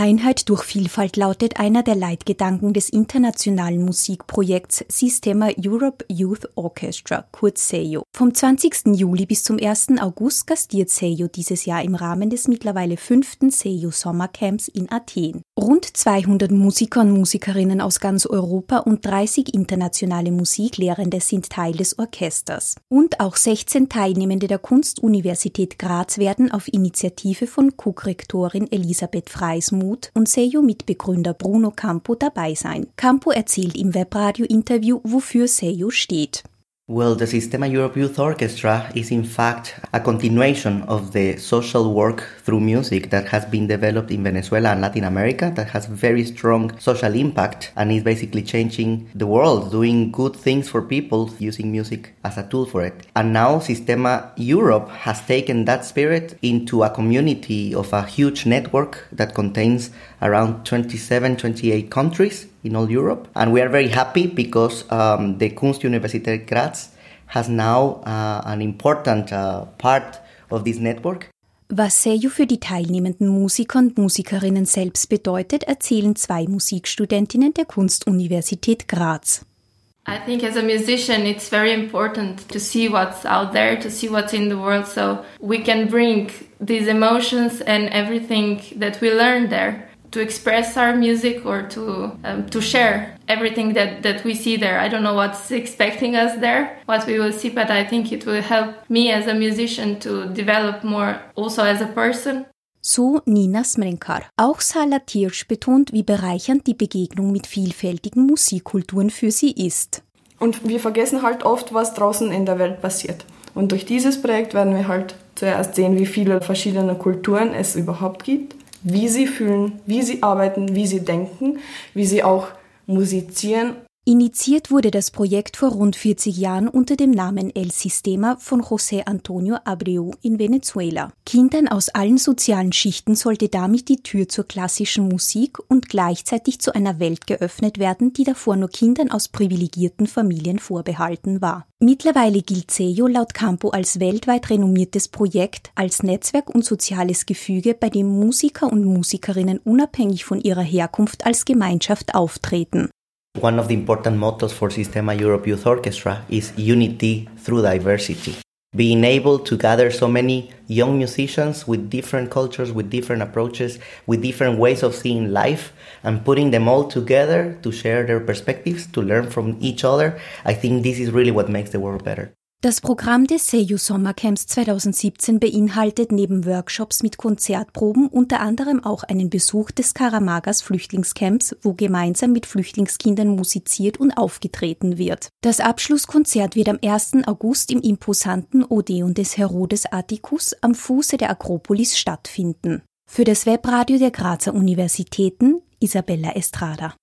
Einheit durch Vielfalt lautet einer der Leitgedanken des internationalen Musikprojekts Systema Europe Youth Orchestra, kurz SEIO. Vom 20. Juli bis zum 1. August gastiert SEIO dieses Jahr im Rahmen des mittlerweile fünften SEIO Sommercamps in Athen. Rund 200 Musiker und Musikerinnen aus ganz Europa und 30 internationale Musiklehrende sind Teil des Orchesters. Und auch 16 Teilnehmende der Kunstuniversität Graz werden auf Initiative von KUK-Rektorin Elisabeth Freismut Mut und Seyo-Mitbegründer Bruno Campo dabei sein. Campo erzählt im Webradio-Interview, wofür Seyo steht. Well, the Sistema Europe Youth Orchestra is in fact a continuation of the social work through music that has been developed in Venezuela and Latin America that has very strong social impact and is basically changing the world, doing good things for people using music as a tool for it. And now Sistema Europe has taken that spirit into a community of a huge network that contains around 27, 28 countries in all Europe. And we are very happy because um, the Kunstuniversität Graz has now uh, an important uh, part of this network. Was Seju für die teilnehmenden Musiker und Musikerinnen selbst bedeutet, erzählen zwei Musikstudentinnen der Kunstuniversität Graz. I think as a musician, it's very important to see what's out there, to see what's in the world, so we can bring these emotions and everything that we learn there to express our music or to um, to share everything that that we see there. I don't know what's expecting us there, what we will see, but I think it will help me as a musician to develop more also as a person. So Nina Smrenkar. Auch Sala Tirsch betont, wie bereichernd die Begegnung mit vielfältigen Musikkulturen für sie ist. Und wir vergessen halt oft, was draußen in der Welt passiert. Und durch dieses Projekt werden wir halt zuerst sehen, wie viele verschiedene Kulturen es überhaupt gibt wie sie fühlen, wie sie arbeiten, wie sie denken, wie sie auch musizieren Initiiert wurde das Projekt vor rund 40 Jahren unter dem Namen El Sistema von José Antonio Abreu in Venezuela. Kindern aus allen sozialen Schichten sollte damit die Tür zur klassischen Musik und gleichzeitig zu einer Welt geöffnet werden, die davor nur Kindern aus privilegierten Familien vorbehalten war. Mittlerweile gilt CEO laut Campo als weltweit renommiertes Projekt, als Netzwerk und soziales Gefüge, bei dem Musiker und Musikerinnen unabhängig von ihrer Herkunft als Gemeinschaft auftreten. One of the important mottos for Sistema Europe Youth Orchestra is unity through diversity. Being able to gather so many young musicians with different cultures, with different approaches, with different ways of seeing life, and putting them all together to share their perspectives, to learn from each other, I think this is really what makes the world better. Das Programm des Seiyu Sommercamps 2017 beinhaltet neben Workshops mit Konzertproben unter anderem auch einen Besuch des Karamagas Flüchtlingscamps, wo gemeinsam mit Flüchtlingskindern musiziert und aufgetreten wird. Das Abschlusskonzert wird am 1. August im imposanten Odeon des Herodes Atticus am Fuße der Akropolis stattfinden. Für das Webradio der Grazer Universitäten Isabella Estrada.